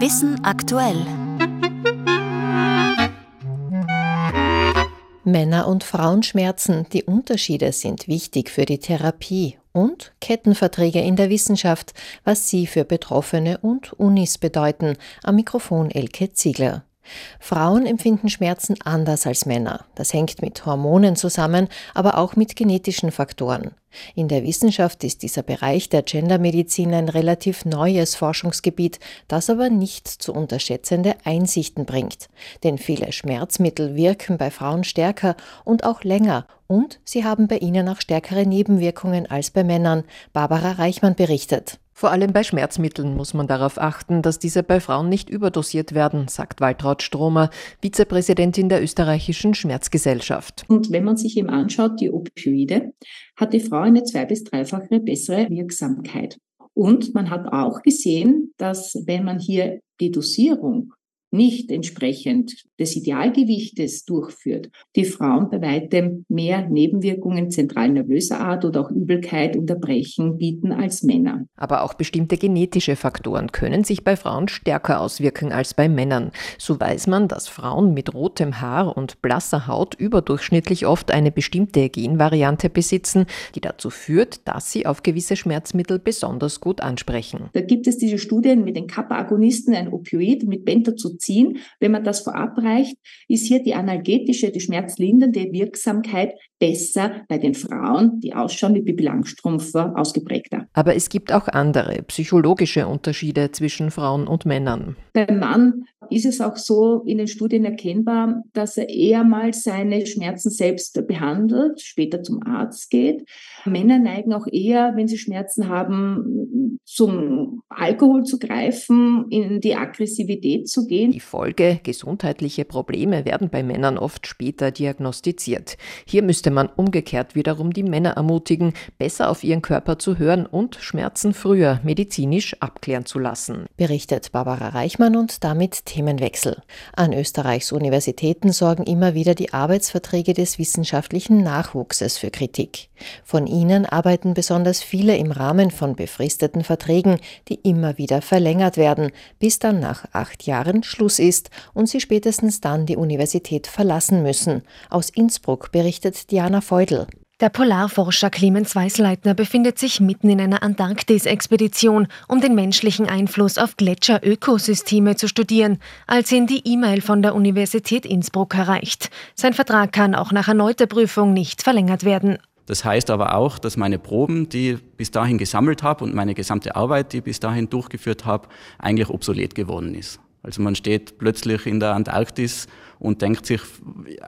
Wissen aktuell. Männer- und Frauenschmerzen, die Unterschiede sind wichtig für die Therapie und Kettenverträge in der Wissenschaft, was sie für Betroffene und Unis bedeuten. Am Mikrofon Elke Ziegler. Frauen empfinden Schmerzen anders als Männer. Das hängt mit Hormonen zusammen, aber auch mit genetischen Faktoren. In der Wissenschaft ist dieser Bereich der Gendermedizin ein relativ neues Forschungsgebiet, das aber nicht zu unterschätzende Einsichten bringt. Denn viele Schmerzmittel wirken bei Frauen stärker und auch länger und sie haben bei ihnen auch stärkere Nebenwirkungen als bei Männern. Barbara Reichmann berichtet. Vor allem bei Schmerzmitteln muss man darauf achten, dass diese bei Frauen nicht überdosiert werden, sagt Waltraud Stromer, Vizepräsidentin der österreichischen Schmerzgesellschaft. Und wenn man sich eben anschaut, die Opioide, hat die Frau eine zwei- bis dreifache bessere Wirksamkeit. Und man hat auch gesehen, dass wenn man hier die Dosierung nicht entsprechend des Idealgewichtes durchführt, die Frauen bei weitem mehr Nebenwirkungen zentral nervöser Art oder auch Übelkeit und Erbrechen bieten als Männer. Aber auch bestimmte genetische Faktoren können sich bei Frauen stärker auswirken als bei Männern. So weiß man, dass Frauen mit rotem Haar und blasser Haut überdurchschnittlich oft eine bestimmte Genvariante besitzen, die dazu führt, dass sie auf gewisse Schmerzmittel besonders gut ansprechen. Da gibt es diese Studien mit den Kappa-Agonisten, ein Opioid mit Bentazolin ziehen. Wenn man das verabreicht, ist hier die analgetische, die schmerzlindernde Wirksamkeit besser bei den Frauen, die ausschauen wie Bibi Langstrumpf, ausgeprägter. Aber es gibt auch andere psychologische Unterschiede zwischen Frauen und Männern. Beim Mann ist es auch so in den Studien erkennbar, dass er eher mal seine Schmerzen selbst behandelt, später zum Arzt geht. Männer neigen auch eher, wenn sie Schmerzen haben, zum Alkohol zu greifen, in die Aggressivität zu gehen. Die Folge, gesundheitliche Probleme werden bei Männern oft später diagnostiziert. Hier müsste man umgekehrt wiederum die Männer ermutigen, besser auf ihren Körper zu hören und Schmerzen früher medizinisch abklären zu lassen. Berichtet Barbara Reichmann und damit Themenwechsel. An Österreichs Universitäten sorgen immer wieder die Arbeitsverträge des wissenschaftlichen Nachwuchses für Kritik. Von ihnen arbeiten besonders viele im Rahmen von befristeten Verträgen, die immer wieder verlängert werden, bis dann nach acht Jahren Schluss ist und sie spätestens dann die Universität verlassen müssen. Aus Innsbruck berichtet Diana Feudel. Der Polarforscher Clemens Weißleitner befindet sich mitten in einer Antarktis-Expedition, um den menschlichen Einfluss auf Gletscherökosysteme zu studieren, als ihn die E-Mail von der Universität Innsbruck erreicht. Sein Vertrag kann auch nach erneuter Prüfung nicht verlängert werden. Das heißt aber auch, dass meine Proben, die ich bis dahin gesammelt habe und meine gesamte Arbeit, die ich bis dahin durchgeführt habe, eigentlich obsolet geworden ist. Also man steht plötzlich in der Antarktis und denkt sich,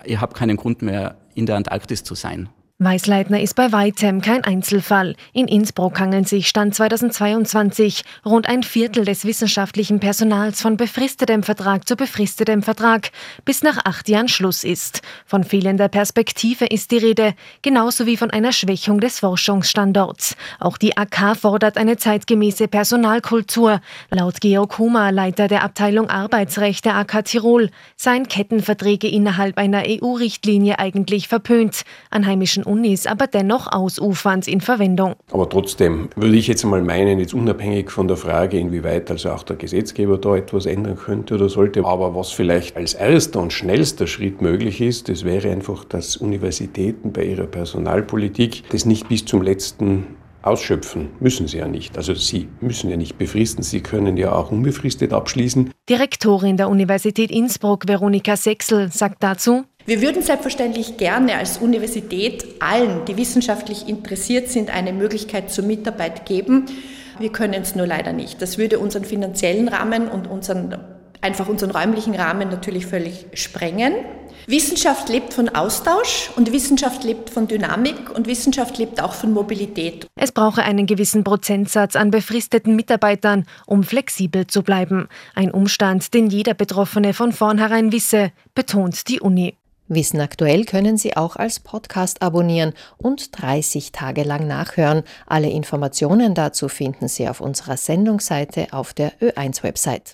ich habe keinen Grund mehr, in der Antarktis zu sein. Weißleitner ist bei weitem kein Einzelfall. In Innsbruck hangeln sich Stand 2022 rund ein Viertel des wissenschaftlichen Personals von befristetem Vertrag zu befristetem Vertrag, bis nach acht Jahren Schluss ist. Von fehlender Perspektive ist die Rede, genauso wie von einer Schwächung des Forschungsstandorts. Auch die AK fordert eine zeitgemäße Personalkultur. Laut Georg Hummer, Leiter der Abteilung Arbeitsrecht der AK Tirol, seien Kettenverträge innerhalb einer EU-Richtlinie eigentlich verpönt. An Unis aber dennoch ausufernd in Verwendung. Aber trotzdem würde ich jetzt mal meinen, jetzt unabhängig von der Frage, inwieweit also auch der Gesetzgeber da etwas ändern könnte oder sollte, aber was vielleicht als erster und schnellster Schritt möglich ist, das wäre einfach, dass Universitäten bei ihrer Personalpolitik das nicht bis zum letzten Ausschöpfen müssen sie ja nicht. Also sie müssen ja nicht befristen, sie können ja auch unbefristet abschließen. Direktorin der Universität Innsbruck, Veronika Sechsel, sagt dazu, wir würden selbstverständlich gerne als Universität allen, die wissenschaftlich interessiert sind, eine Möglichkeit zur Mitarbeit geben. Wir können es nur leider nicht. Das würde unseren finanziellen Rahmen und unseren, einfach unseren räumlichen Rahmen natürlich völlig sprengen. Wissenschaft lebt von Austausch und Wissenschaft lebt von Dynamik und Wissenschaft lebt auch von Mobilität. Es brauche einen gewissen Prozentsatz an befristeten Mitarbeitern, um flexibel zu bleiben. Ein Umstand, den jeder Betroffene von vornherein wisse, betont die Uni. Wissen aktuell können Sie auch als Podcast abonnieren und 30 Tage lang nachhören. Alle Informationen dazu finden Sie auf unserer Sendungsseite auf der Ö1-Website.